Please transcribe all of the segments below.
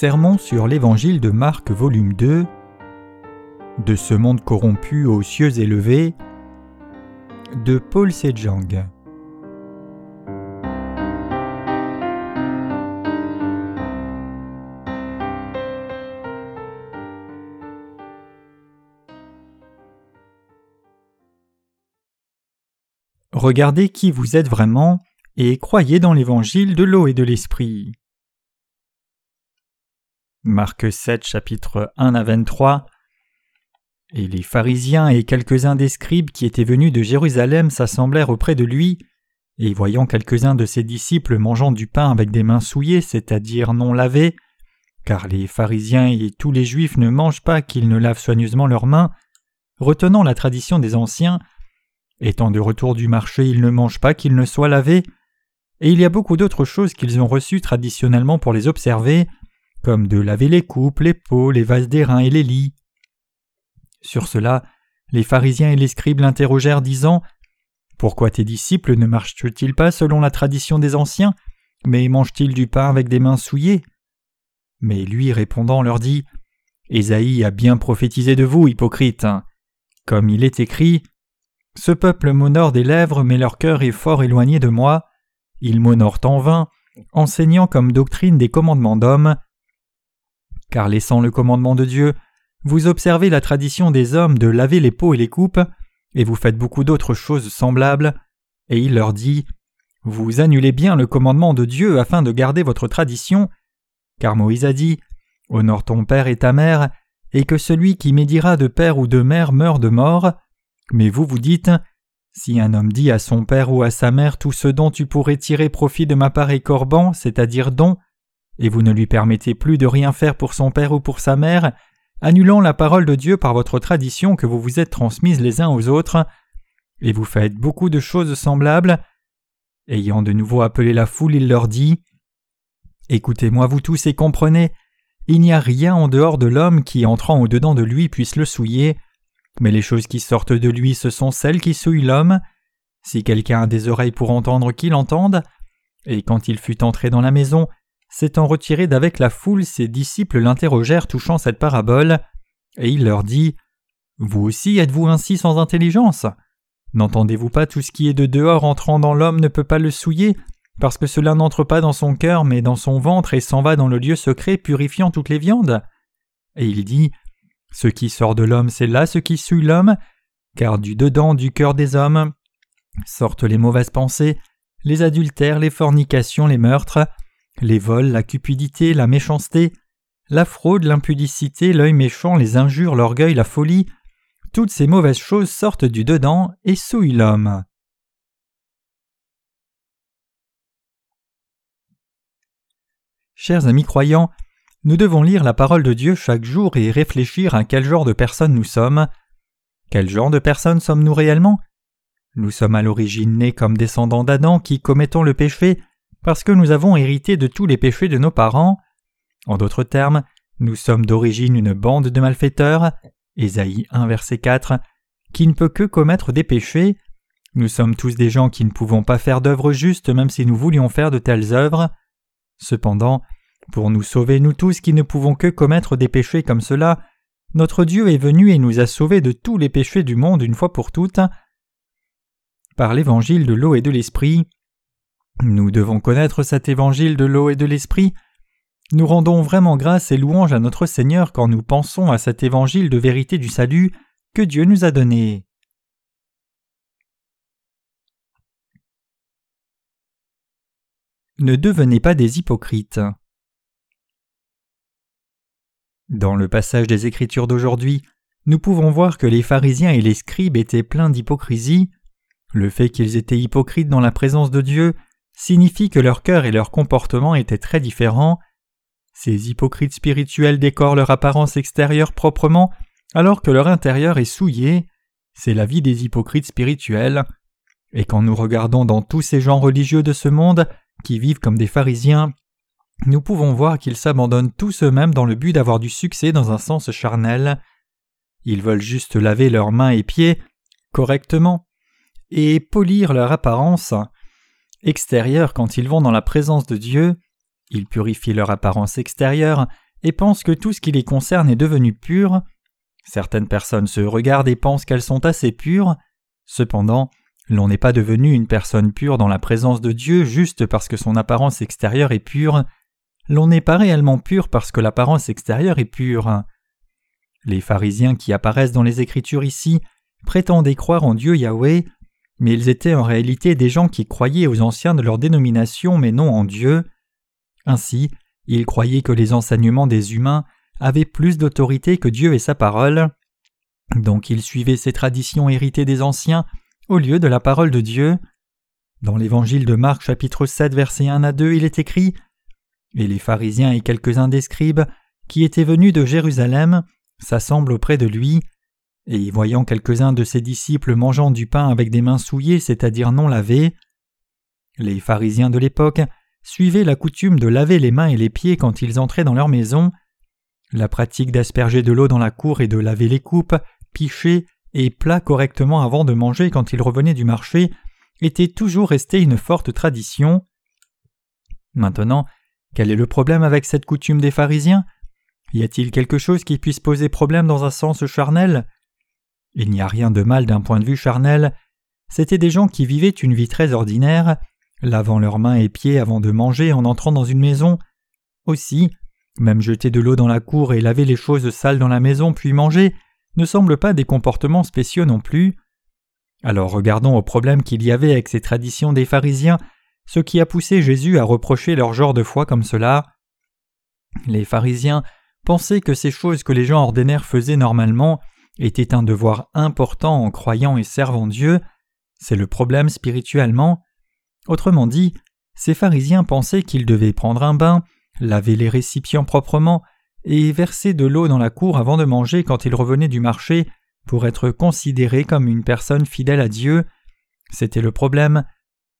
Sermon sur l'Évangile de Marc volume 2 De ce monde corrompu aux cieux élevés de Paul Sejang Regardez qui vous êtes vraiment et croyez dans l'évangile de l'eau et de l'esprit. Marc 7 chapitre 1 à 23 Et les pharisiens et quelques-uns des scribes qui étaient venus de Jérusalem s'assemblèrent auprès de lui, et voyant quelques-uns de ses disciples mangeant du pain avec des mains souillées, c'est-à-dire non lavées, car les pharisiens et tous les juifs ne mangent pas qu'ils ne lavent soigneusement leurs mains, retenant la tradition des anciens, étant de retour du marché ils ne mangent pas qu'ils ne soient lavés, et il y a beaucoup d'autres choses qu'ils ont reçues traditionnellement pour les observer, comme de laver les coupes, les pots, les vases d'airain et les lits. Sur cela, les pharisiens et les scribes l'interrogèrent, disant Pourquoi tes disciples ne marchent-ils pas selon la tradition des anciens, mais mangent-ils du pain avec des mains souillées? Mais lui, répondant, leur dit Ésaïe a bien prophétisé de vous, hypocrites. Comme il est écrit Ce peuple m'honore des lèvres, mais leur cœur est fort éloigné de moi. Ils m'honorent en vain, enseignant comme doctrine des commandements d'hommes. Car laissant le commandement de Dieu, vous observez la tradition des hommes de laver les pots et les coupes, et vous faites beaucoup d'autres choses semblables. Et il leur dit Vous annulez bien le commandement de Dieu afin de garder votre tradition, car Moïse a dit Honore ton père et ta mère, et que celui qui médira de père ou de mère meure de mort. Mais vous vous dites si un homme dit à son père ou à sa mère tout ce dont tu pourrais tirer profit de ma part corban, c'est-à-dire don, et vous ne lui permettez plus de rien faire pour son père ou pour sa mère, annulant la parole de Dieu par votre tradition que vous vous êtes transmise les uns aux autres, et vous faites beaucoup de choses semblables. Ayant de nouveau appelé la foule, il leur dit Écoutez-moi vous tous et comprenez, il n'y a rien en dehors de l'homme qui, entrant au-dedans de lui, puisse le souiller, mais les choses qui sortent de lui, ce sont celles qui souillent l'homme. Si quelqu'un a des oreilles pour entendre, qu'il entende. Et quand il fut entré dans la maison, s'étant retiré d'avec la foule, ses disciples l'interrogèrent touchant cette parabole, et il leur dit Vous aussi êtes-vous ainsi sans intelligence? N'entendez-vous pas tout ce qui est de dehors entrant dans l'homme ne peut pas le souiller, parce que cela n'entre pas dans son cœur, mais dans son ventre et s'en va dans le lieu secret, purifiant toutes les viandes? Et il dit ce qui sort de l'homme, c'est là ce qui suit l'homme, car du dedans du cœur des hommes sortent les mauvaises pensées, les adultères, les fornications, les meurtres, les vols, la cupidité, la méchanceté, la fraude, l'impudicité, l'œil méchant, les injures, l'orgueil, la folie, toutes ces mauvaises choses sortent du dedans et souillent l'homme. Chers amis croyants, nous devons lire la parole de Dieu chaque jour et réfléchir à quel genre de personnes nous sommes. Quel genre de personnes sommes-nous réellement? Nous sommes à l'origine nés comme descendants d'Adam qui commettons le péché parce que nous avons hérité de tous les péchés de nos parents. En d'autres termes, nous sommes d'origine une bande de malfaiteurs, Ésaïe 1 verset 4, qui ne peut que commettre des péchés. Nous sommes tous des gens qui ne pouvons pas faire d'œuvres justes même si nous voulions faire de telles œuvres. Cependant, pour nous sauver nous tous qui ne pouvons que commettre des péchés comme cela, notre Dieu est venu et nous a sauvés de tous les péchés du monde une fois pour toutes. Par l'évangile de l'eau et de l'esprit, nous devons connaître cet évangile de l'eau et de l'esprit. Nous rendons vraiment grâce et louange à notre Seigneur quand nous pensons à cet évangile de vérité du salut que Dieu nous a donné. Ne devenez pas des hypocrites. Dans le passage des Écritures d'aujourd'hui, nous pouvons voir que les pharisiens et les scribes étaient pleins d'hypocrisie. Le fait qu'ils étaient hypocrites dans la présence de Dieu signifie que leur cœur et leur comportement étaient très différents. Ces hypocrites spirituels décorent leur apparence extérieure proprement, alors que leur intérieur est souillé. C'est la vie des hypocrites spirituels. Et quand nous regardons dans tous ces gens religieux de ce monde, qui vivent comme des pharisiens, nous pouvons voir qu'ils s'abandonnent tous eux-mêmes dans le but d'avoir du succès dans un sens charnel. Ils veulent juste laver leurs mains et pieds correctement et polir leur apparence extérieure quand ils vont dans la présence de Dieu. Ils purifient leur apparence extérieure et pensent que tout ce qui les concerne est devenu pur. Certaines personnes se regardent et pensent qu'elles sont assez pures. Cependant, l'on n'est pas devenu une personne pure dans la présence de Dieu juste parce que son apparence extérieure est pure. L'on n'est pas réellement pur parce que l'apparence extérieure est pure. Les pharisiens qui apparaissent dans les Écritures ici prétendaient croire en Dieu Yahweh, mais ils étaient en réalité des gens qui croyaient aux anciens de leur dénomination mais non en Dieu. Ainsi, ils croyaient que les enseignements des humains avaient plus d'autorité que Dieu et sa parole. Donc ils suivaient ces traditions héritées des anciens au lieu de la parole de Dieu. Dans l'évangile de Marc chapitre 7 versets 1 à 2 il est écrit Et les pharisiens et quelques-uns des scribes qui étaient venus de Jérusalem s'assemblent auprès de lui, et voyant quelques-uns de ses disciples mangeant du pain avec des mains souillées, c'est-à-dire non lavées, les pharisiens de l'époque suivaient la coutume de laver les mains et les pieds quand ils entraient dans leur maison. La pratique d'asperger de l'eau dans la cour et de laver les coupes, pichets et plats correctement avant de manger quand ils revenaient du marché était toujours restée une forte tradition. Maintenant, quel est le problème avec cette coutume des pharisiens? Y a-t-il quelque chose qui puisse poser problème dans un sens charnel? Il n'y a rien de mal d'un point de vue charnel. C'étaient des gens qui vivaient une vie très ordinaire, lavant leurs mains et pieds avant de manger en entrant dans une maison. Aussi, même jeter de l'eau dans la cour et laver les choses sales dans la maison puis manger ne semblent pas des comportements spéciaux non plus. Alors regardons au problème qu'il y avait avec ces traditions des pharisiens, ce qui a poussé Jésus à reprocher leur genre de foi comme cela. Les pharisiens pensaient que ces choses que les gens ordinaires faisaient normalement étaient un devoir important en croyant et servant Dieu. C'est le problème spirituellement. Autrement dit, ces pharisiens pensaient qu'ils devaient prendre un bain, laver les récipients proprement et verser de l'eau dans la cour avant de manger quand ils revenaient du marché pour être considérés comme une personne fidèle à Dieu. C'était le problème.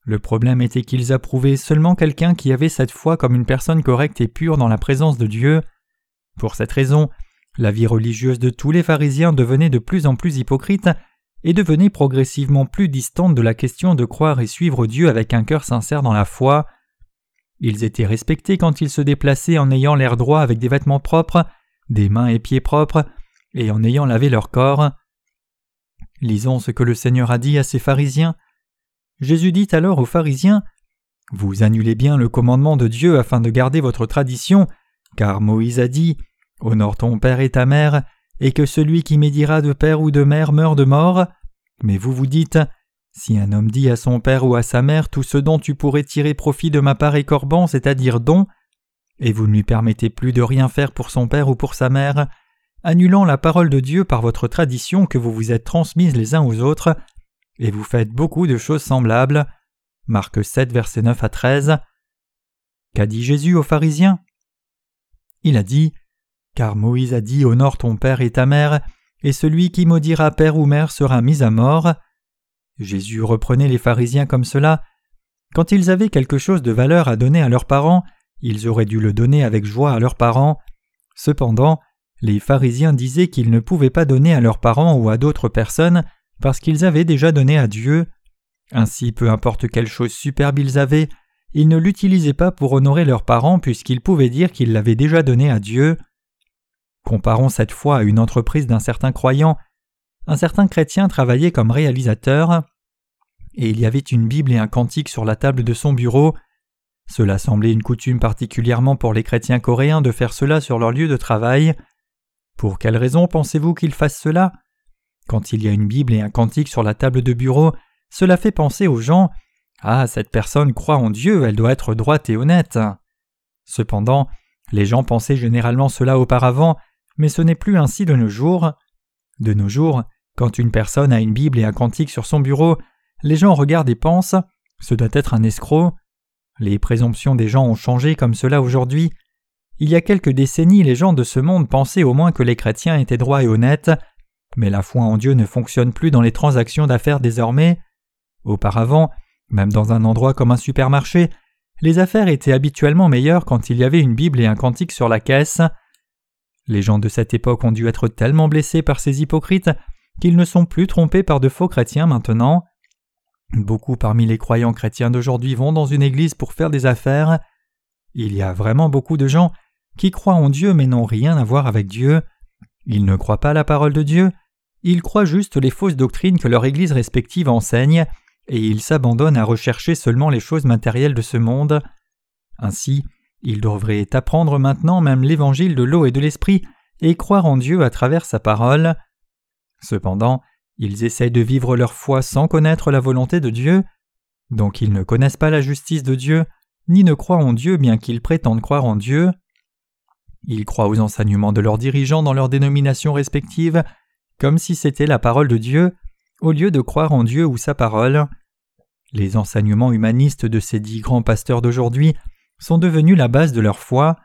Le problème était qu'ils approuvaient seulement quelqu'un qui avait cette foi comme une personne correcte et pure dans la présence de Dieu. Pour cette raison, la vie religieuse de tous les pharisiens devenait de plus en plus hypocrite et devenait progressivement plus distante de la question de croire et suivre Dieu avec un cœur sincère dans la foi. Ils étaient respectés quand ils se déplaçaient en ayant l'air droit avec des vêtements propres, des mains et pieds propres, et en ayant lavé leur corps. Lisons ce que le Seigneur a dit à ces pharisiens. Jésus dit alors aux pharisiens Vous annulez bien le commandement de Dieu afin de garder votre tradition, car Moïse a dit Honore ton père et ta mère, et que celui qui médira de père ou de mère meure de mort. Mais vous vous dites Si un homme dit à son père ou à sa mère tout ce dont tu pourrais tirer profit de ma part et corban, c'est-à-dire don, et vous ne lui permettez plus de rien faire pour son père ou pour sa mère, annulant la parole de Dieu par votre tradition que vous vous êtes transmise les uns aux autres, et vous faites beaucoup de choses semblables. Marc 7, verset 9 à 13. Qu'a dit Jésus aux pharisiens? Il a dit car Moïse a dit Honore ton père et ta mère, et celui qui maudira père ou mère sera mis à mort. Jésus reprenait les pharisiens comme cela. Quand ils avaient quelque chose de valeur à donner à leurs parents, ils auraient dû le donner avec joie à leurs parents. Cependant, les pharisiens disaient qu'ils ne pouvaient pas donner à leurs parents ou à d'autres personnes parce qu'ils avaient déjà donné à Dieu. Ainsi, peu importe quelle chose superbe ils avaient, ils ne l'utilisaient pas pour honorer leurs parents puisqu'ils pouvaient dire qu'ils l'avaient déjà donné à Dieu. Comparons cette fois à une entreprise d'un certain croyant. Un certain chrétien travaillait comme réalisateur, et il y avait une Bible et un cantique sur la table de son bureau. Cela semblait une coutume particulièrement pour les chrétiens coréens de faire cela sur leur lieu de travail. Pour quelle raison pensez-vous qu'ils fassent cela? Quand il y a une Bible et un cantique sur la table de bureau, cela fait penser aux gens Ah, cette personne croit en Dieu, elle doit être droite et honnête. Cependant, les gens pensaient généralement cela auparavant, mais ce n'est plus ainsi de nos jours. De nos jours, quand une personne a une Bible et un cantique sur son bureau, les gens regardent et pensent ce doit être un escroc. Les présomptions des gens ont changé comme cela aujourd'hui. Il y a quelques décennies, les gens de ce monde pensaient au moins que les chrétiens étaient droits et honnêtes, mais la foi en Dieu ne fonctionne plus dans les transactions d'affaires désormais. Auparavant, même dans un endroit comme un supermarché, les affaires étaient habituellement meilleures quand il y avait une Bible et un cantique sur la caisse. Les gens de cette époque ont dû être tellement blessés par ces hypocrites qu'ils ne sont plus trompés par de faux chrétiens maintenant. Beaucoup parmi les croyants chrétiens d'aujourd'hui vont dans une église pour faire des affaires. Il y a vraiment beaucoup de gens qui croient en Dieu mais n'ont rien à voir avec Dieu. Ils ne croient pas la parole de Dieu, ils croient juste les fausses doctrines que leur Église respective enseigne, et ils s'abandonnent à rechercher seulement les choses matérielles de ce monde. Ainsi, ils devraient apprendre maintenant même l'évangile de l'eau et de l'esprit et croire en Dieu à travers sa parole. Cependant, ils essayent de vivre leur foi sans connaître la volonté de Dieu, donc ils ne connaissent pas la justice de Dieu, ni ne croient en Dieu bien qu'ils prétendent croire en Dieu. Ils croient aux enseignements de leurs dirigeants dans leurs dénominations respectives, comme si c'était la parole de Dieu, au lieu de croire en Dieu ou sa parole. Les enseignements humanistes de ces dix grands pasteurs d'aujourd'hui sont devenus la base de leur foi,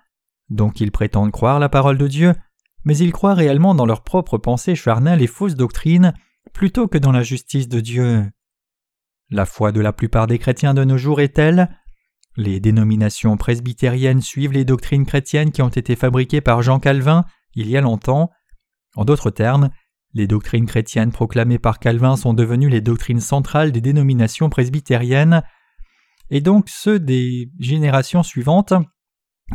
donc ils prétendent croire la parole de Dieu, mais ils croient réellement dans leurs propres pensées charnelles et fausses doctrines plutôt que dans la justice de Dieu. La foi de la plupart des chrétiens de nos jours est telle les dénominations presbytériennes suivent les doctrines chrétiennes qui ont été fabriquées par Jean Calvin il y a longtemps. En d'autres termes, les doctrines chrétiennes proclamées par Calvin sont devenues les doctrines centrales des dénominations presbytériennes, et donc ceux des générations suivantes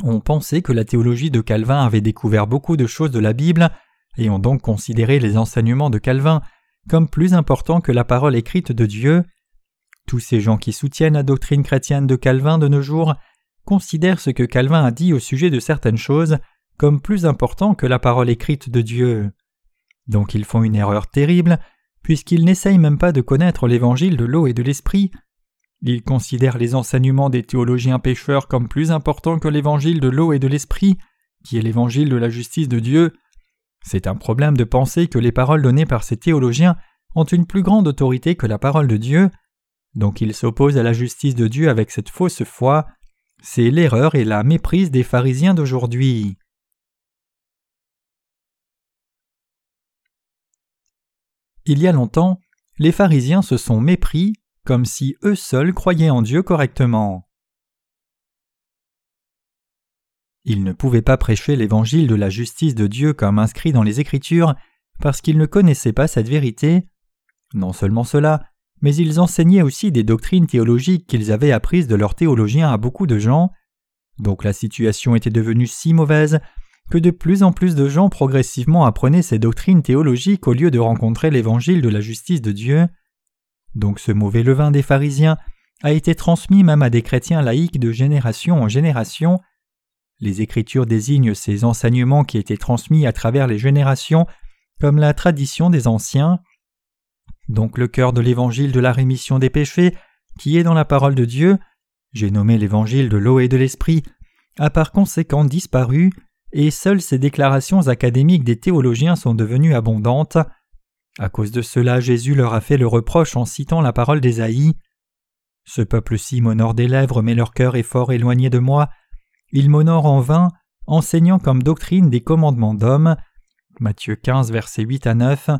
ont pensé que la théologie de Calvin avait découvert beaucoup de choses de la Bible, et ont donc considéré les enseignements de Calvin comme plus importants que la parole écrite de Dieu. Tous ces gens qui soutiennent la doctrine chrétienne de Calvin de nos jours considèrent ce que Calvin a dit au sujet de certaines choses comme plus important que la parole écrite de Dieu. Donc ils font une erreur terrible, puisqu'ils n'essayent même pas de connaître l'évangile de l'eau et de l'esprit. Ils considèrent les enseignements des théologiens pécheurs comme plus importants que l'évangile de l'eau et de l'esprit, qui est l'évangile de la justice de Dieu. C'est un problème de penser que les paroles données par ces théologiens ont une plus grande autorité que la parole de Dieu, donc il s'oppose à la justice de Dieu avec cette fausse foi. C'est l'erreur et la méprise des pharisiens d'aujourd'hui. Il y a longtemps, les pharisiens se sont mépris comme si eux seuls croyaient en Dieu correctement. Ils ne pouvaient pas prêcher l'évangile de la justice de Dieu comme inscrit dans les Écritures parce qu'ils ne connaissaient pas cette vérité. Non seulement cela, mais ils enseignaient aussi des doctrines théologiques qu'ils avaient apprises de leurs théologiens à beaucoup de gens. Donc la situation était devenue si mauvaise que de plus en plus de gens progressivement apprenaient ces doctrines théologiques au lieu de rencontrer l'évangile de la justice de Dieu. Donc ce mauvais levain des pharisiens a été transmis même à des chrétiens laïcs de génération en génération. Les Écritures désignent ces enseignements qui étaient transmis à travers les générations comme la tradition des anciens donc le cœur de l'évangile de la rémission des péchés, qui est dans la parole de Dieu, j'ai nommé l'évangile de l'eau et de l'esprit, a par conséquent disparu, et seules ces déclarations académiques des théologiens sont devenues abondantes. À cause de cela, Jésus leur a fait le reproche en citant la parole d'Ésaïe. Ce peuple-ci m'honore des lèvres, mais leur cœur est fort éloigné de moi. Ils m'honorent en vain, enseignant comme doctrine des commandements d'hommes. Matthieu 15, versets 8 à 9.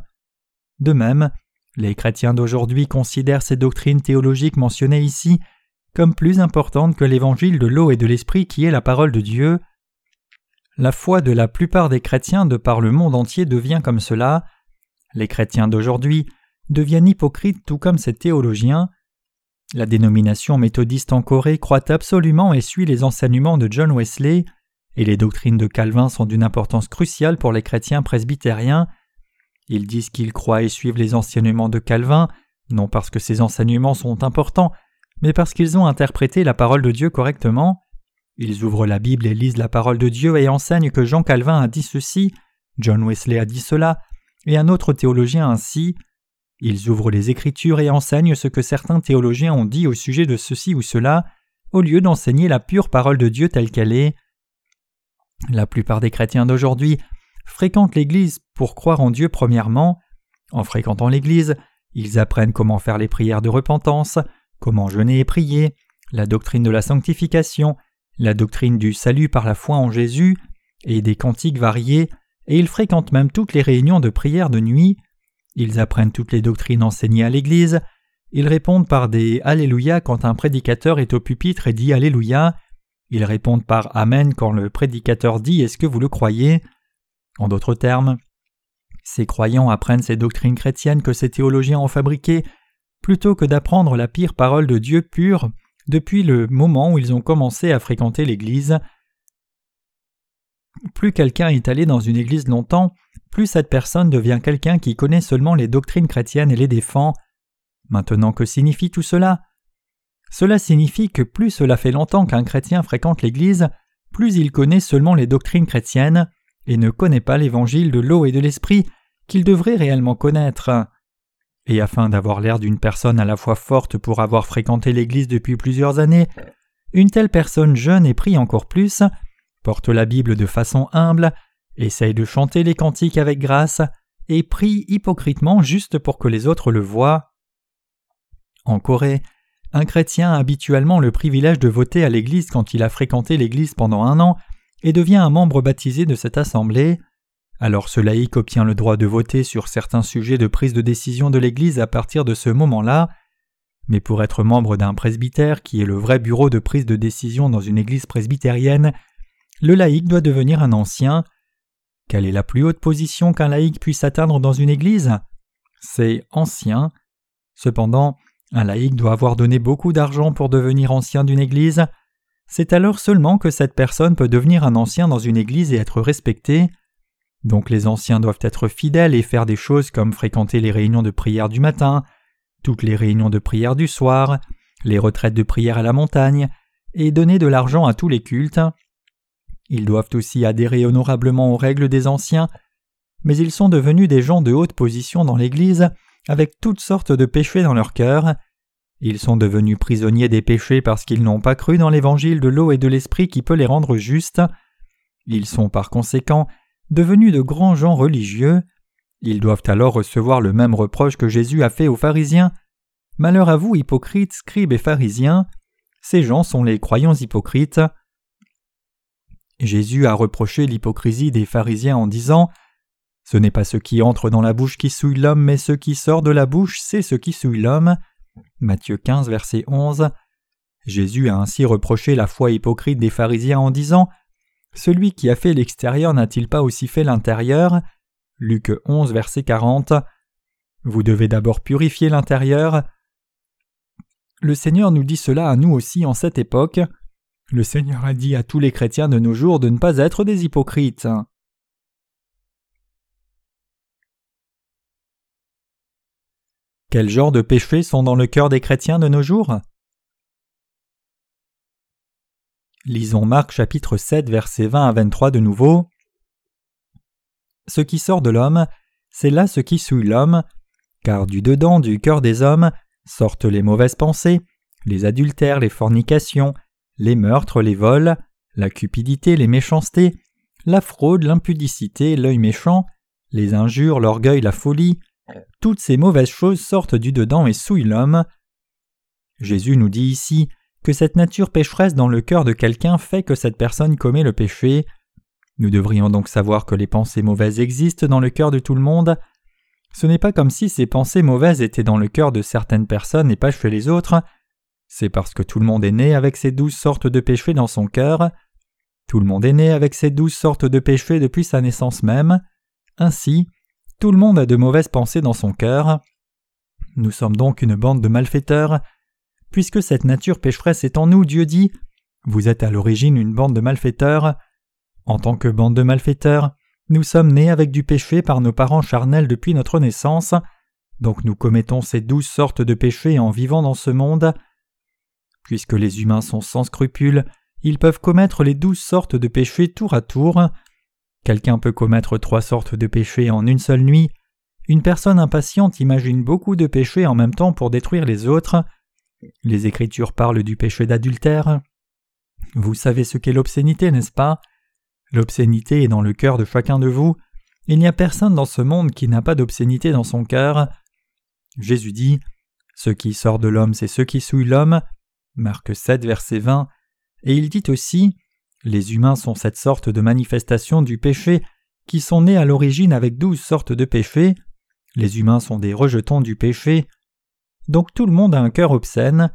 De même, les chrétiens d'aujourd'hui considèrent ces doctrines théologiques mentionnées ici comme plus importantes que l'évangile de l'eau et de l'esprit qui est la parole de Dieu. La foi de la plupart des chrétiens de par le monde entier devient comme cela. Les chrétiens d'aujourd'hui deviennent hypocrites tout comme ces théologiens. La dénomination méthodiste en Corée croit absolument et suit les enseignements de John Wesley, et les doctrines de Calvin sont d'une importance cruciale pour les chrétiens presbytériens. Ils disent qu'ils croient et suivent les enseignements de Calvin, non parce que ces enseignements sont importants, mais parce qu'ils ont interprété la parole de Dieu correctement. Ils ouvrent la Bible et lisent la parole de Dieu et enseignent que Jean Calvin a dit ceci, John Wesley a dit cela, et un autre théologien ainsi. Ils ouvrent les Écritures et enseignent ce que certains théologiens ont dit au sujet de ceci ou cela, au lieu d'enseigner la pure parole de Dieu telle qu'elle est. La plupart des chrétiens d'aujourd'hui fréquentent l'Église pour croire en Dieu premièrement. En fréquentant l'Église, ils apprennent comment faire les prières de repentance, comment jeûner et prier, la doctrine de la sanctification, la doctrine du salut par la foi en Jésus, et des cantiques variés, et ils fréquentent même toutes les réunions de prière de nuit. Ils apprennent toutes les doctrines enseignées à l'Église, ils répondent par des Alléluia quand un prédicateur est au pupitre et dit Alléluia, ils répondent par Amen quand le prédicateur dit Est-ce que vous le croyez? En d'autres termes, ces croyants apprennent ces doctrines chrétiennes que ces théologiens ont fabriquées plutôt que d'apprendre la pire parole de Dieu pure depuis le moment où ils ont commencé à fréquenter l'Église. Plus quelqu'un est allé dans une église longtemps, plus cette personne devient quelqu'un qui connaît seulement les doctrines chrétiennes et les défend. Maintenant que signifie tout cela? Cela signifie que plus cela fait longtemps qu'un chrétien fréquente l'Église, plus il connaît seulement les doctrines chrétiennes et ne connaît pas l'évangile de l'eau et de l'esprit qu'il devrait réellement connaître. Et afin d'avoir l'air d'une personne à la fois forte pour avoir fréquenté l'Église depuis plusieurs années, une telle personne jeune et prie encore plus, porte la Bible de façon humble, essaye de chanter les cantiques avec grâce, et prie hypocritement juste pour que les autres le voient. En Corée, un chrétien a habituellement le privilège de voter à l'Église quand il a fréquenté l'Église pendant un an et devient un membre baptisé de cette assemblée. Alors ce laïc obtient le droit de voter sur certains sujets de prise de décision de l'Église à partir de ce moment-là. Mais pour être membre d'un presbytère, qui est le vrai bureau de prise de décision dans une Église presbytérienne, le laïc doit devenir un ancien. Quelle est la plus haute position qu'un laïc puisse atteindre dans une Église? C'est ancien. Cependant, un laïc doit avoir donné beaucoup d'argent pour devenir ancien d'une Église. C'est alors seulement que cette personne peut devenir un ancien dans une Église et être respecté. Donc les anciens doivent être fidèles et faire des choses comme fréquenter les réunions de prière du matin, toutes les réunions de prière du soir, les retraites de prière à la montagne, et donner de l'argent à tous les cultes. Ils doivent aussi adhérer honorablement aux règles des anciens, mais ils sont devenus des gens de haute position dans l'Église avec toutes sortes de péchés dans leur cœur. Ils sont devenus prisonniers des péchés parce qu'ils n'ont pas cru dans l'évangile de l'eau et de l'esprit qui peut les rendre justes. Ils sont par conséquent devenus de grands gens religieux. Ils doivent alors recevoir le même reproche que Jésus a fait aux pharisiens. Malheur à vous, hypocrites, scribes et pharisiens. Ces gens sont les croyants hypocrites. Jésus a reproché l'hypocrisie des pharisiens en disant Ce n'est pas ce qui entre dans la bouche qui souille l'homme, mais ce qui sort de la bouche, c'est ce qui souille l'homme. Matthieu 15, verset 11. Jésus a ainsi reproché la foi hypocrite des pharisiens en disant Celui qui a fait l'extérieur n'a-t-il pas aussi fait l'intérieur? Luc 11, verset 40. Vous devez d'abord purifier l'intérieur. Le Seigneur nous dit cela à nous aussi en cette époque. Le Seigneur a dit à tous les chrétiens de nos jours de ne pas être des hypocrites. Quel genre de péchés sont dans le cœur des chrétiens de nos jours? Lisons Marc chapitre 7 versets 20 à 23 de nouveau. Ce qui sort de l'homme, c'est là ce qui souille l'homme, car du dedans du cœur des hommes sortent les mauvaises pensées, les adultères, les fornications, les meurtres, les vols, la cupidité, les méchancetés, la fraude, l'impudicité, l'œil méchant, les injures, l'orgueil, la folie, toutes ces mauvaises choses sortent du dedans et souillent l'homme. Jésus nous dit ici que cette nature pécheresse dans le cœur de quelqu'un fait que cette personne commet le péché. Nous devrions donc savoir que les pensées mauvaises existent dans le cœur de tout le monde. Ce n'est pas comme si ces pensées mauvaises étaient dans le cœur de certaines personnes et pas chez les autres. C'est parce que tout le monde est né avec ces douze sortes de péchés dans son cœur. Tout le monde est né avec ces douze sortes de péchés depuis sa naissance même. Ainsi, tout le monde a de mauvaises pensées dans son cœur. Nous sommes donc une bande de malfaiteurs. Puisque cette nature pécheresse est en nous, Dieu dit Vous êtes à l'origine une bande de malfaiteurs. En tant que bande de malfaiteurs, nous sommes nés avec du péché par nos parents charnels depuis notre naissance. Donc nous commettons ces douze sortes de péchés en vivant dans ce monde. Puisque les humains sont sans scrupules, ils peuvent commettre les douze sortes de péchés tour à tour. Quelqu'un peut commettre trois sortes de péchés en une seule nuit. Une personne impatiente imagine beaucoup de péchés en même temps pour détruire les autres. Les Écritures parlent du péché d'adultère. Vous savez ce qu'est l'obscénité, n'est-ce pas? L'obscénité est dans le cœur de chacun de vous. Il n'y a personne dans ce monde qui n'a pas d'obscénité dans son cœur. Jésus dit Ce qui sort de l'homme, c'est ce qui souille l'homme. Marc 7, verset 20, et il dit aussi Les humains sont cette sorte de manifestation du péché qui sont nés à l'origine avec douze sortes de péchés. Les humains sont des rejetons du péché. Donc tout le monde a un cœur obscène.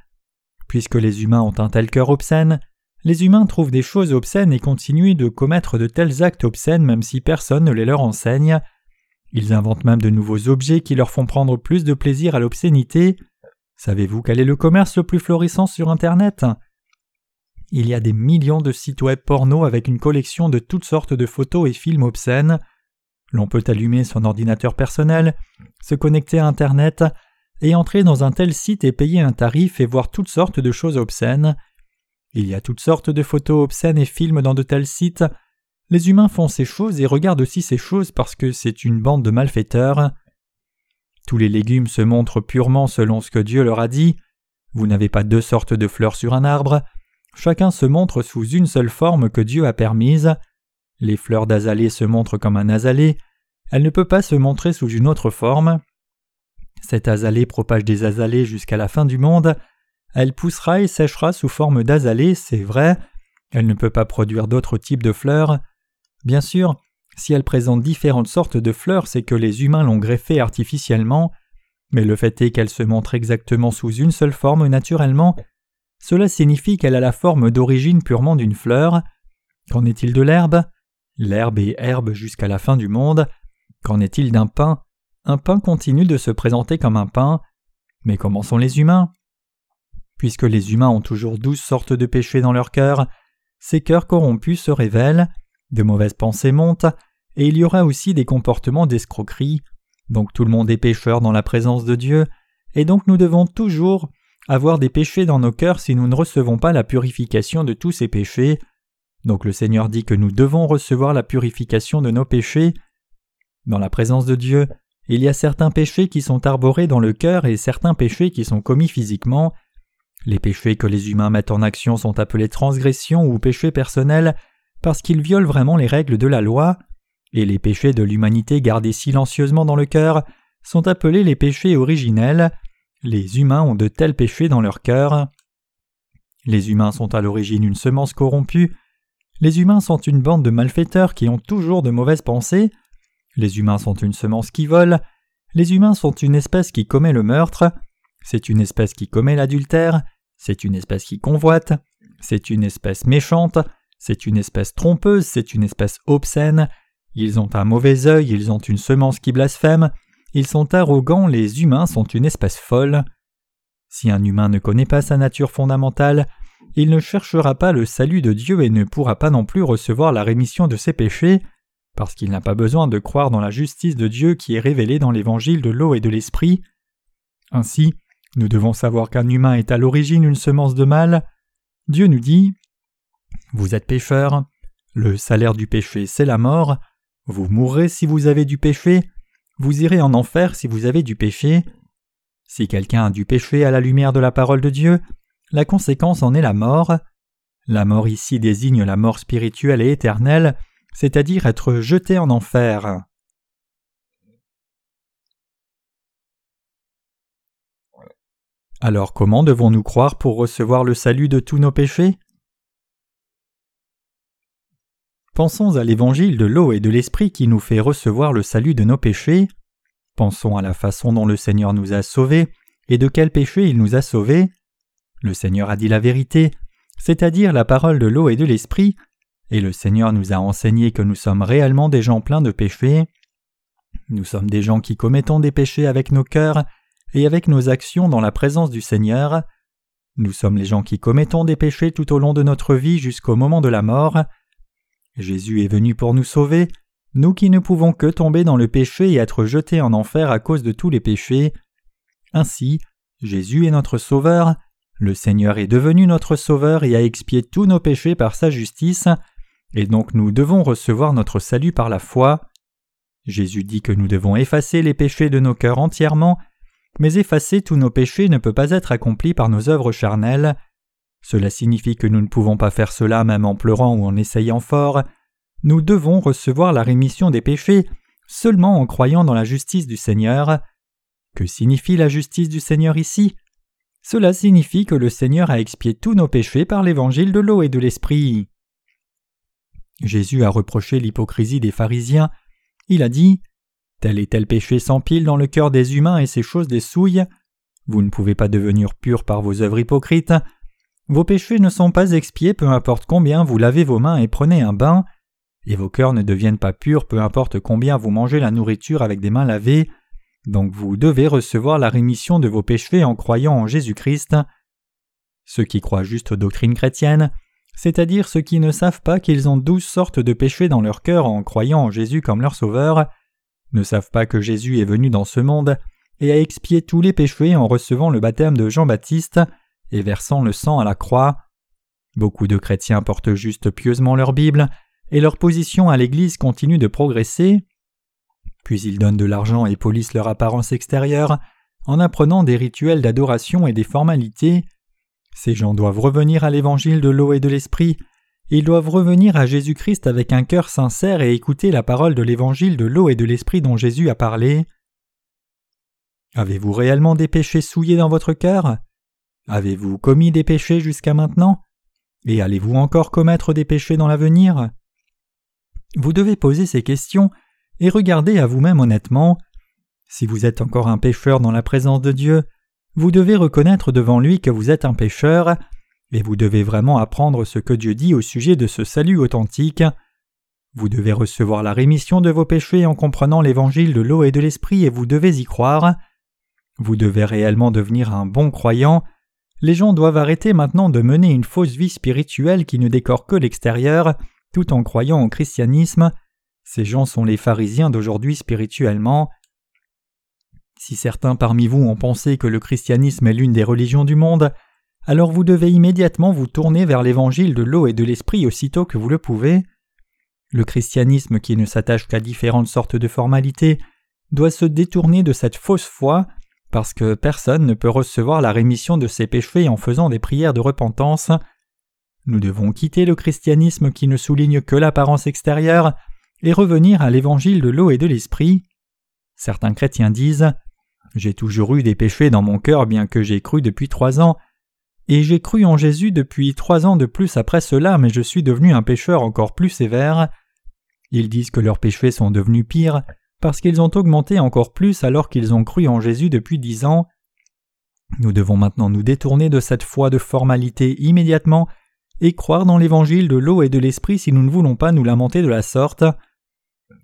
Puisque les humains ont un tel cœur obscène, les humains trouvent des choses obscènes et continuent de commettre de tels actes obscènes même si personne ne les leur enseigne. Ils inventent même de nouveaux objets qui leur font prendre plus de plaisir à l'obscénité. Savez-vous quel est le commerce le plus florissant sur Internet? Il y a des millions de sites web porno avec une collection de toutes sortes de photos et films obscènes. L'on peut allumer son ordinateur personnel, se connecter à Internet, et entrer dans un tel site et payer un tarif et voir toutes sortes de choses obscènes. Il y a toutes sortes de photos obscènes et films dans de tels sites. Les humains font ces choses et regardent aussi ces choses parce que c'est une bande de malfaiteurs. Tous les légumes se montrent purement selon ce que Dieu leur a dit. Vous n'avez pas deux sortes de fleurs sur un arbre. Chacun se montre sous une seule forme que Dieu a permise. Les fleurs d'azalée se montrent comme un azalée. Elle ne peut pas se montrer sous une autre forme. Cette azalée propage des azalées jusqu'à la fin du monde. Elle poussera et séchera sous forme d'azalée, c'est vrai. Elle ne peut pas produire d'autres types de fleurs. Bien sûr, si elle présente différentes sortes de fleurs, c'est que les humains l'ont greffée artificiellement, mais le fait est qu'elle se montre exactement sous une seule forme naturellement. Cela signifie qu'elle a la forme d'origine purement d'une fleur. Qu'en est-il de l'herbe? L'herbe est herbe jusqu'à la fin du monde. Qu'en est-il d'un pain Un pain continue de se présenter comme un pain. Mais comment sont les humains? Puisque les humains ont toujours douze sortes de péchés dans leur cœur, ces cœurs corrompus se révèlent, de mauvaises pensées montent, et il y aura aussi des comportements d'escroquerie. Donc tout le monde est pécheur dans la présence de Dieu, et donc nous devons toujours avoir des péchés dans nos cœurs si nous ne recevons pas la purification de tous ces péchés. Donc le Seigneur dit que nous devons recevoir la purification de nos péchés. Dans la présence de Dieu, il y a certains péchés qui sont arborés dans le cœur et certains péchés qui sont commis physiquement. Les péchés que les humains mettent en action sont appelés transgressions ou péchés personnels parce qu'ils violent vraiment les règles de la loi, et les péchés de l'humanité gardés silencieusement dans le cœur sont appelés les péchés originels. Les humains ont de tels péchés dans leur cœur. Les humains sont à l'origine une semence corrompue. Les humains sont une bande de malfaiteurs qui ont toujours de mauvaises pensées. Les humains sont une semence qui vole. Les humains sont une espèce qui commet le meurtre. C'est une espèce qui commet l'adultère. C'est une espèce qui convoite. C'est une espèce méchante. C'est une espèce trompeuse. C'est une espèce obscène. Ils ont un mauvais œil. Ils ont une semence qui blasphème. Ils sont arrogants. Les humains sont une espèce folle. Si un humain ne connaît pas sa nature fondamentale, il ne cherchera pas le salut de Dieu et ne pourra pas non plus recevoir la rémission de ses péchés, parce qu'il n'a pas besoin de croire dans la justice de Dieu qui est révélée dans l'évangile de l'eau et de l'esprit. Ainsi, nous devons savoir qu'un humain est à l'origine une semence de mal. Dieu nous dit Vous êtes pécheurs, le salaire du péché c'est la mort, vous mourrez si vous avez du péché, vous irez en enfer si vous avez du péché. Si quelqu'un a du péché à la lumière de la parole de Dieu, la conséquence en est la mort. La mort ici désigne la mort spirituelle et éternelle, c'est-à-dire être jeté en enfer. Alors comment devons-nous croire pour recevoir le salut de tous nos péchés? Pensons à l'évangile de l'eau et de l'esprit qui nous fait recevoir le salut de nos péchés. Pensons à la façon dont le Seigneur nous a sauvés et de quel péché il nous a sauvés. Le Seigneur a dit la vérité, c'est-à-dire la parole de l'eau et de l'esprit, et le Seigneur nous a enseigné que nous sommes réellement des gens pleins de péchés. Nous sommes des gens qui commettons des péchés avec nos cœurs et avec nos actions dans la présence du Seigneur. Nous sommes les gens qui commettons des péchés tout au long de notre vie jusqu'au moment de la mort. Jésus est venu pour nous sauver, nous qui ne pouvons que tomber dans le péché et être jetés en enfer à cause de tous les péchés. Ainsi, Jésus est notre Sauveur, le Seigneur est devenu notre Sauveur et a expié tous nos péchés par sa justice, et donc nous devons recevoir notre salut par la foi. Jésus dit que nous devons effacer les péchés de nos cœurs entièrement, mais effacer tous nos péchés ne peut pas être accompli par nos œuvres charnelles. Cela signifie que nous ne pouvons pas faire cela même en pleurant ou en essayant fort. Nous devons recevoir la rémission des péchés seulement en croyant dans la justice du Seigneur. Que signifie la justice du Seigneur ici? Cela signifie que le Seigneur a expié tous nos péchés par l'évangile de l'eau et de l'esprit. Jésus a reproché l'hypocrisie des pharisiens. Il a dit Tel et tel péché s'empile dans le cœur des humains et ces choses des souilles. Vous ne pouvez pas devenir pur par vos œuvres hypocrites. Vos péchés ne sont pas expiés peu importe combien vous lavez vos mains et prenez un bain, et vos cœurs ne deviennent pas purs peu importe combien vous mangez la nourriture avec des mains lavées, donc vous devez recevoir la rémission de vos péchés en croyant en Jésus-Christ. Ceux qui croient juste aux doctrines chrétiennes, c'est-à-dire ceux qui ne savent pas qu'ils ont douze sortes de péchés dans leur cœur en croyant en Jésus comme leur Sauveur, ne savent pas que Jésus est venu dans ce monde et a expié tous les péchés en recevant le baptême de Jean-Baptiste et versant le sang à la croix. Beaucoup de chrétiens portent juste pieusement leur Bible, et leur position à l'Église continue de progresser. Puis ils donnent de l'argent et polissent leur apparence extérieure en apprenant des rituels d'adoration et des formalités. Ces gens doivent revenir à l'évangile de l'eau et de l'esprit, ils doivent revenir à Jésus-Christ avec un cœur sincère et écouter la parole de l'évangile de l'eau et de l'esprit dont Jésus a parlé. Avez-vous réellement des péchés souillés dans votre cœur? Avez-vous commis des péchés jusqu'à maintenant? Et allez-vous encore commettre des péchés dans l'avenir? Vous devez poser ces questions et regarder à vous-même honnêtement. Si vous êtes encore un pécheur dans la présence de Dieu, vous devez reconnaître devant lui que vous êtes un pécheur, et vous devez vraiment apprendre ce que Dieu dit au sujet de ce salut authentique. Vous devez recevoir la rémission de vos péchés en comprenant l'évangile de l'eau et de l'esprit et vous devez y croire. Vous devez réellement devenir un bon croyant. Les gens doivent arrêter maintenant de mener une fausse vie spirituelle qui ne décore que l'extérieur, tout en croyant au christianisme. Ces gens sont les pharisiens d'aujourd'hui spirituellement. Si certains parmi vous ont pensé que le christianisme est l'une des religions du monde, alors vous devez immédiatement vous tourner vers l'évangile de l'eau et de l'esprit aussitôt que vous le pouvez. Le christianisme qui ne s'attache qu'à différentes sortes de formalités doit se détourner de cette fausse foi parce que personne ne peut recevoir la rémission de ses péchés en faisant des prières de repentance. Nous devons quitter le christianisme qui ne souligne que l'apparence extérieure et revenir à l'évangile de l'eau et de l'esprit. Certains chrétiens disent J'ai toujours eu des péchés dans mon cœur bien que j'ai cru depuis trois ans, et j'ai cru en Jésus depuis trois ans de plus après cela, mais je suis devenu un pécheur encore plus sévère. Ils disent que leurs péchés sont devenus pires, parce qu'ils ont augmenté encore plus alors qu'ils ont cru en Jésus depuis dix ans. Nous devons maintenant nous détourner de cette foi de formalité immédiatement et croire dans l'évangile de l'eau et de l'esprit si nous ne voulons pas nous lamenter de la sorte.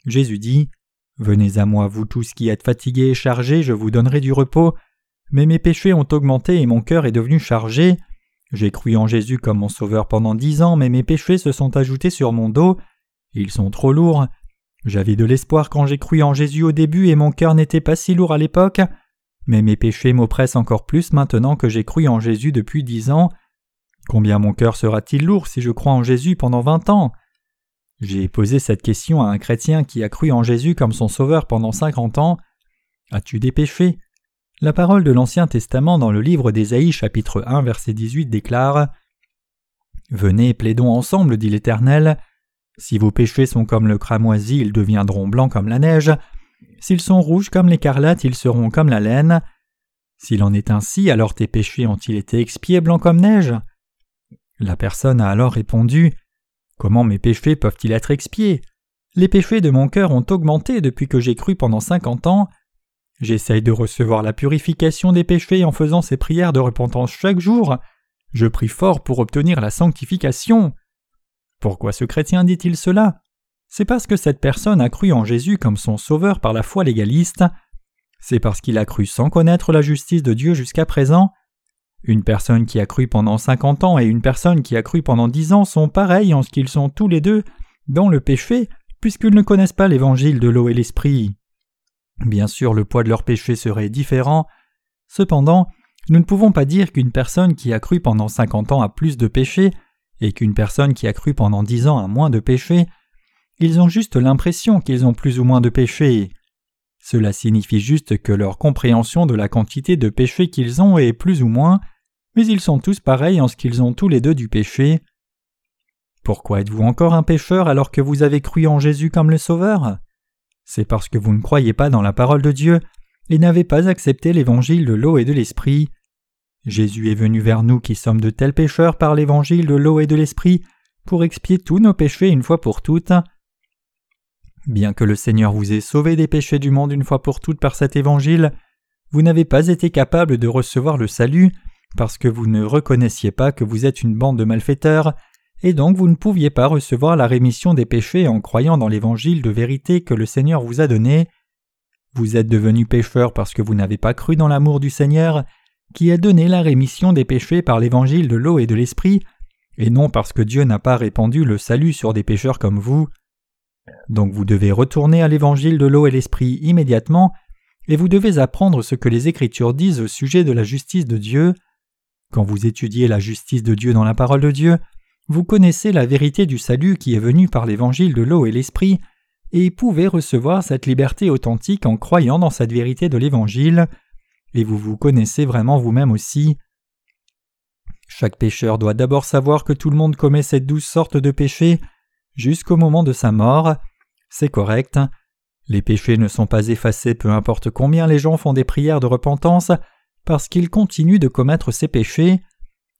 Jésus dit Venez à moi, vous tous qui êtes fatigués et chargés, je vous donnerai du repos. Mais mes péchés ont augmenté et mon cœur est devenu chargé. J'ai cru en Jésus comme mon sauveur pendant dix ans, mais mes péchés se sont ajoutés sur mon dos. Ils sont trop lourds. J'avais de l'espoir quand j'ai cru en Jésus au début et mon cœur n'était pas si lourd à l'époque, mais mes péchés m'oppressent encore plus maintenant que j'ai cru en Jésus depuis dix ans. Combien mon cœur sera-t-il lourd si je crois en Jésus pendant vingt ans? J'ai posé cette question à un chrétien qui a cru en Jésus comme son sauveur pendant cinquante ans. As-tu des péchés? La parole de l'Ancien Testament dans le livre d'Ésaïe chapitre 1 verset 18 déclare Venez, plaidons ensemble, dit l'Éternel. Si vos péchés sont comme le cramoisi, ils deviendront blancs comme la neige. S'ils sont rouges comme l'écarlate, ils seront comme la laine. S'il en est ainsi, alors tes péchés ont-ils été expiés blancs comme neige? La personne a alors répondu Comment mes péchés peuvent-ils être expiés? Les péchés de mon cœur ont augmenté depuis que j'ai cru pendant cinquante ans. J'essaye de recevoir la purification des péchés en faisant ces prières de repentance chaque jour. Je prie fort pour obtenir la sanctification. Pourquoi ce chrétien dit-il cela? C'est parce que cette personne a cru en Jésus comme son sauveur par la foi légaliste. C'est parce qu'il a cru sans connaître la justice de Dieu jusqu'à présent. Une personne qui a cru pendant cinquante ans et une personne qui a cru pendant dix ans sont pareils en ce qu'ils sont tous les deux dans le péché, puisqu'ils ne connaissent pas l'évangile de l'eau et l'esprit. Bien sûr, le poids de leur péché serait différent. Cependant, nous ne pouvons pas dire qu'une personne qui a cru pendant cinquante ans a plus de péchés et qu'une personne qui a cru pendant dix ans a moins de péchés, ils ont juste l'impression qu'ils ont plus ou moins de péchés. Cela signifie juste que leur compréhension de la quantité de péchés qu'ils ont est plus ou moins, mais ils sont tous pareils en ce qu'ils ont tous les deux du péché. Pourquoi êtes-vous encore un pécheur alors que vous avez cru en Jésus comme le Sauveur? C'est parce que vous ne croyez pas dans la parole de Dieu et n'avez pas accepté l'évangile de l'eau et de l'esprit. Jésus est venu vers nous qui sommes de tels pécheurs par l'évangile de l'eau et de l'esprit pour expier tous nos péchés une fois pour toutes. Bien que le Seigneur vous ait sauvé des péchés du monde une fois pour toutes par cet évangile, vous n'avez pas été capable de recevoir le salut parce que vous ne reconnaissiez pas que vous êtes une bande de malfaiteurs, et donc vous ne pouviez pas recevoir la rémission des péchés en croyant dans l'évangile de vérité que le Seigneur vous a donné. Vous êtes devenus pécheurs parce que vous n'avez pas cru dans l'amour du Seigneur qui a donné la rémission des péchés par l'évangile de l'eau et de l'esprit, et non parce que Dieu n'a pas répandu le salut sur des pécheurs comme vous. Donc vous devez retourner à l'évangile de l'eau et l'esprit immédiatement, et vous devez apprendre ce que les Écritures disent au sujet de la justice de Dieu. Quand vous étudiez la justice de Dieu dans la parole de Dieu, vous connaissez la vérité du salut qui est venue par l'évangile de l'eau et l'esprit, et pouvez recevoir cette liberté authentique en croyant dans cette vérité de l'évangile, et vous vous connaissez vraiment vous-même aussi. Chaque pécheur doit d'abord savoir que tout le monde commet cette douze sortes de péchés jusqu'au moment de sa mort. C'est correct. Les péchés ne sont pas effacés peu importe combien les gens font des prières de repentance, parce qu'ils continuent de commettre ces péchés.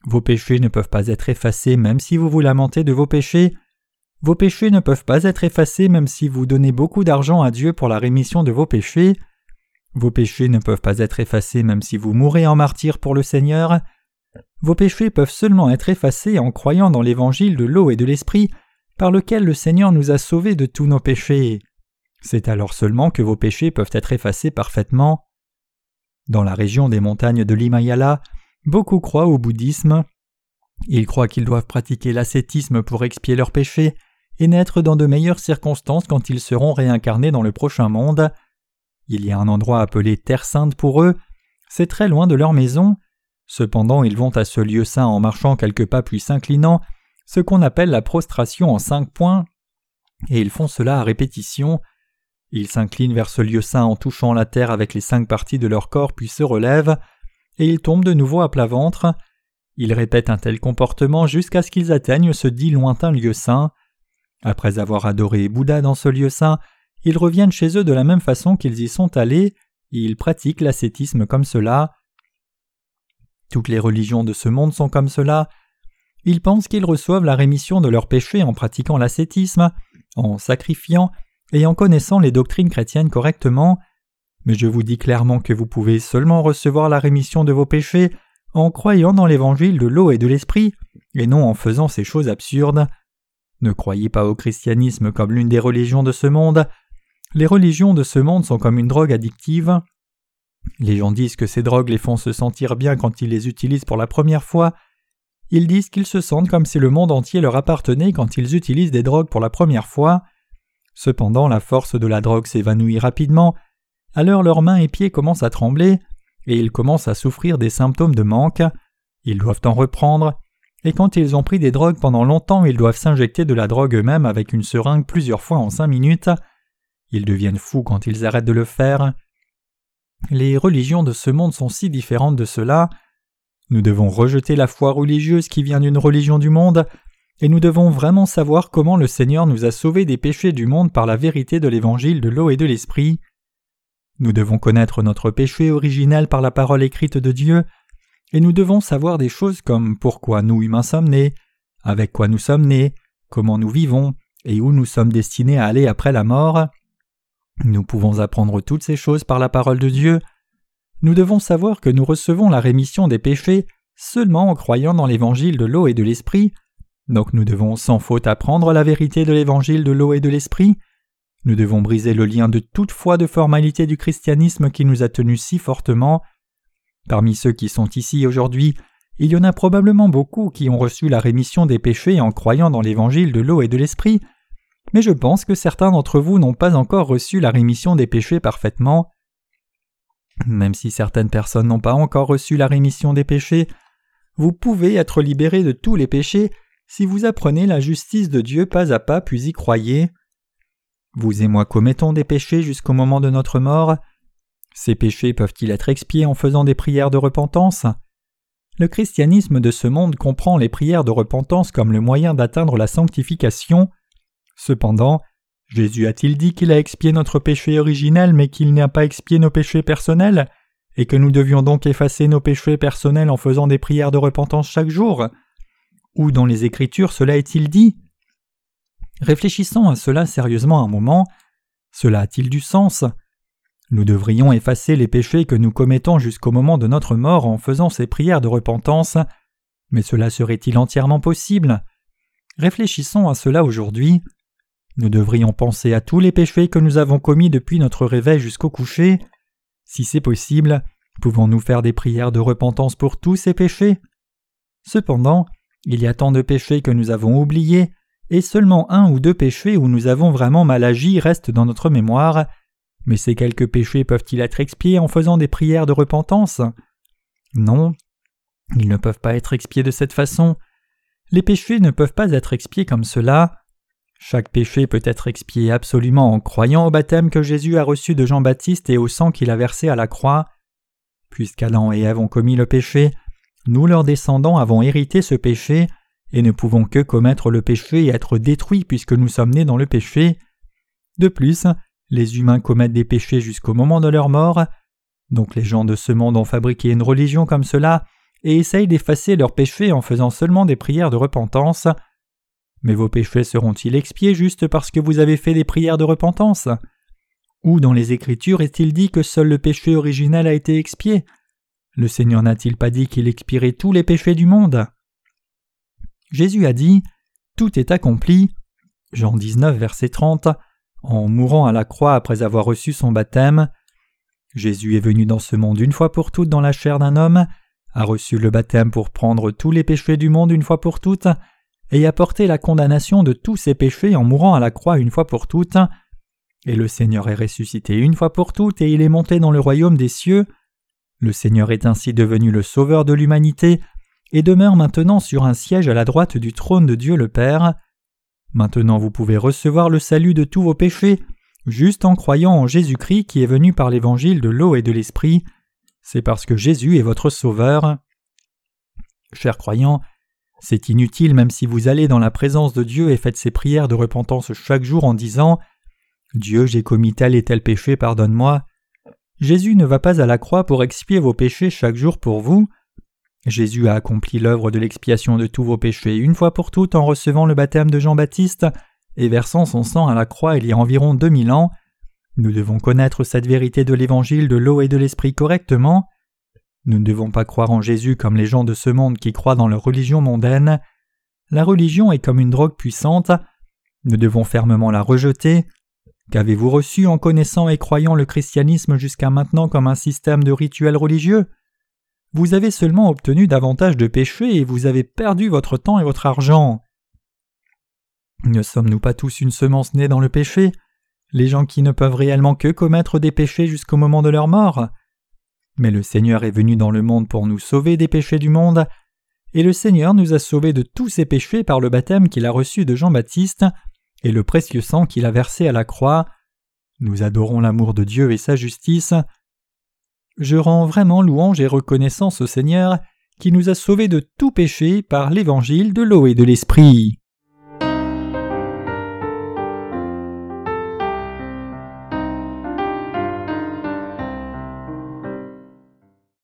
Vos péchés ne peuvent pas être effacés même si vous vous lamentez de vos péchés. Vos péchés ne peuvent pas être effacés même si vous donnez beaucoup d'argent à Dieu pour la rémission de vos péchés. Vos péchés ne peuvent pas être effacés même si vous mourrez en martyr pour le Seigneur. Vos péchés peuvent seulement être effacés en croyant dans l'évangile de l'eau et de l'esprit par lequel le Seigneur nous a sauvés de tous nos péchés. C'est alors seulement que vos péchés peuvent être effacés parfaitement. Dans la région des montagnes de l'Himayala, beaucoup croient au bouddhisme. Ils croient qu'ils doivent pratiquer l'ascétisme pour expier leurs péchés et naître dans de meilleures circonstances quand ils seront réincarnés dans le prochain monde. Il y a un endroit appelé Terre Sainte pour eux, c'est très loin de leur maison, Cependant, ils vont à ce lieu saint en marchant quelques pas puis s'inclinant, ce qu'on appelle la prostration en cinq points, et ils font cela à répétition. Ils s'inclinent vers ce lieu saint en touchant la terre avec les cinq parties de leur corps puis se relèvent, et ils tombent de nouveau à plat ventre. Ils répètent un tel comportement jusqu'à ce qu'ils atteignent ce dit lointain lieu saint. Après avoir adoré Bouddha dans ce lieu saint, ils reviennent chez eux de la même façon qu'ils y sont allés, ils pratiquent l'ascétisme comme cela. Toutes les religions de ce monde sont comme cela. Ils pensent qu'ils reçoivent la rémission de leurs péchés en pratiquant l'ascétisme, en sacrifiant et en connaissant les doctrines chrétiennes correctement, mais je vous dis clairement que vous pouvez seulement recevoir la rémission de vos péchés en croyant dans l'évangile de l'eau et de l'esprit, et non en faisant ces choses absurdes. Ne croyez pas au christianisme comme l'une des religions de ce monde. Les religions de ce monde sont comme une drogue addictive. Les gens disent que ces drogues les font se sentir bien quand ils les utilisent pour la première fois. Ils disent qu'ils se sentent comme si le monde entier leur appartenait quand ils utilisent des drogues pour la première fois. Cependant, la force de la drogue s'évanouit rapidement, alors leurs mains et pieds commencent à trembler, et ils commencent à souffrir des symptômes de manque. Ils doivent en reprendre, et quand ils ont pris des drogues pendant longtemps, ils doivent s'injecter de la drogue eux-mêmes avec une seringue plusieurs fois en cinq minutes. Ils deviennent fous quand ils arrêtent de le faire. Les religions de ce monde sont si différentes de cela. Nous devons rejeter la foi religieuse qui vient d'une religion du monde, et nous devons vraiment savoir comment le Seigneur nous a sauvés des péchés du monde par la vérité de l'évangile de l'eau et de l'esprit. Nous devons connaître notre péché originel par la parole écrite de Dieu, et nous devons savoir des choses comme pourquoi nous humains sommes nés, avec quoi nous sommes nés, comment nous vivons, et où nous sommes destinés à aller après la mort. Nous pouvons apprendre toutes ces choses par la parole de Dieu. Nous devons savoir que nous recevons la rémission des péchés seulement en croyant dans l'évangile de l'eau et de l'esprit. Donc nous devons sans faute apprendre la vérité de l'évangile de l'eau et de l'esprit. Nous devons briser le lien de toute foi de formalité du christianisme qui nous a tenus si fortement. Parmi ceux qui sont ici aujourd'hui, il y en a probablement beaucoup qui ont reçu la rémission des péchés en croyant dans l'évangile de l'eau et de l'esprit, mais je pense que certains d'entre vous n'ont pas encore reçu la rémission des péchés parfaitement. Même si certaines personnes n'ont pas encore reçu la rémission des péchés, vous pouvez être libérés de tous les péchés si vous apprenez la justice de Dieu pas à pas puis y croyez. Vous et moi commettons des péchés jusqu'au moment de notre mort. Ces péchés peuvent-ils être expiés en faisant des prières de repentance? Le christianisme de ce monde comprend les prières de repentance comme le moyen d'atteindre la sanctification. Cependant, Jésus a-t-il dit qu'il a expié notre péché originel mais qu'il n'a pas expié nos péchés personnels, et que nous devions donc effacer nos péchés personnels en faisant des prières de repentance chaque jour? Où dans les Écritures cela est-il dit? Réfléchissons à cela sérieusement un moment. Cela a-t-il du sens? Nous devrions effacer les péchés que nous commettons jusqu'au moment de notre mort en faisant ces prières de repentance, mais cela serait-il entièrement possible? Réfléchissons à cela aujourd'hui. Nous devrions penser à tous les péchés que nous avons commis depuis notre réveil jusqu'au coucher. Si c'est possible, pouvons-nous faire des prières de repentance pour tous ces péchés? Cependant, Il y a tant de péchés que nous avons oubliés, et seulement un ou deux péchés où nous avons vraiment mal agi restent dans notre mémoire. Mais ces quelques péchés peuvent-ils être expiés en faisant des prières de repentance? Non, ils ne peuvent pas être expiés de cette façon. Les péchés ne peuvent pas être expiés comme cela. Chaque péché peut être expié absolument en croyant au baptême que Jésus a reçu de Jean-Baptiste et au sang qu'il a versé à la croix. Puisqu'Adam et Ève ont commis le péché, nous leurs descendants avons hérité ce péché et ne pouvons que commettre le péché et être détruits puisque nous sommes nés dans le péché. De plus, les humains commettent des péchés jusqu'au moment de leur mort. Donc les gens de ce monde ont fabriqué une religion comme cela et essayent d'effacer leurs péchés en faisant seulement des prières de repentance. Mais vos péchés seront-ils expiés juste parce que vous avez fait des prières de repentance? Où dans les Écritures est-il dit que seul le péché originel a été expié? Le Seigneur n'a-t-il pas dit qu'il expirait tous les péchés du monde? Jésus a dit Tout est accompli. Jean 19, verset 30, en mourant à la croix après avoir reçu son baptême. Jésus est venu dans ce monde une fois pour toutes dans la chair d'un homme, a reçu le baptême pour prendre tous les péchés du monde une fois pour toutes, et a porté la condamnation de tous ses péchés en mourant à la croix une fois pour toutes. Et le Seigneur est ressuscité une fois pour toutes, et il est monté dans le royaume des cieux. Le Seigneur est ainsi devenu le Sauveur de l'humanité, et demeure maintenant sur un siège à la droite du trône de Dieu le Père. Maintenant vous pouvez recevoir le salut de tous vos péchés, juste en croyant en Jésus-Christ qui est venu par l'évangile de l'eau et de l'esprit. C'est parce que Jésus est votre Sauveur. Chers croyants, c'est inutile même si vous allez dans la présence de Dieu et faites ces prières de repentance chaque jour en disant Dieu, j'ai commis tel et tel péché, pardonne-moi. Jésus ne va pas à la croix pour expier vos péchés chaque jour pour vous. Jésus a accompli l'œuvre de l'expiation de tous vos péchés une fois pour toutes en recevant le baptême de Jean-Baptiste et versant son sang à la croix il y a environ deux mille ans. Nous devons connaître cette vérité de l'évangile de l'eau et de l'esprit correctement. Nous ne devons pas croire en Jésus comme les gens de ce monde qui croient dans leur religion mondaine. La religion est comme une drogue puissante. Nous devons fermement la rejeter. Qu'avez-vous reçu en connaissant et croyant le christianisme jusqu'à maintenant comme un système de rituels religieux? Vous avez seulement obtenu davantage de péchés et vous avez perdu votre temps et votre argent. Ne sommes-nous pas tous une semence née dans le péché? Les gens qui ne peuvent réellement que commettre des péchés jusqu'au moment de leur mort? Mais le Seigneur est venu dans le monde pour nous sauver des péchés du monde, et le Seigneur nous a sauvés de tous ses péchés par le baptême qu'il a reçu de Jean-Baptiste et le précieux sang qu'il a versé à la croix. Nous adorons l'amour de Dieu et sa justice. Je rends vraiment louange et reconnaissance au Seigneur qui nous a sauvés de tout péché par l'évangile de l'eau et de l'esprit.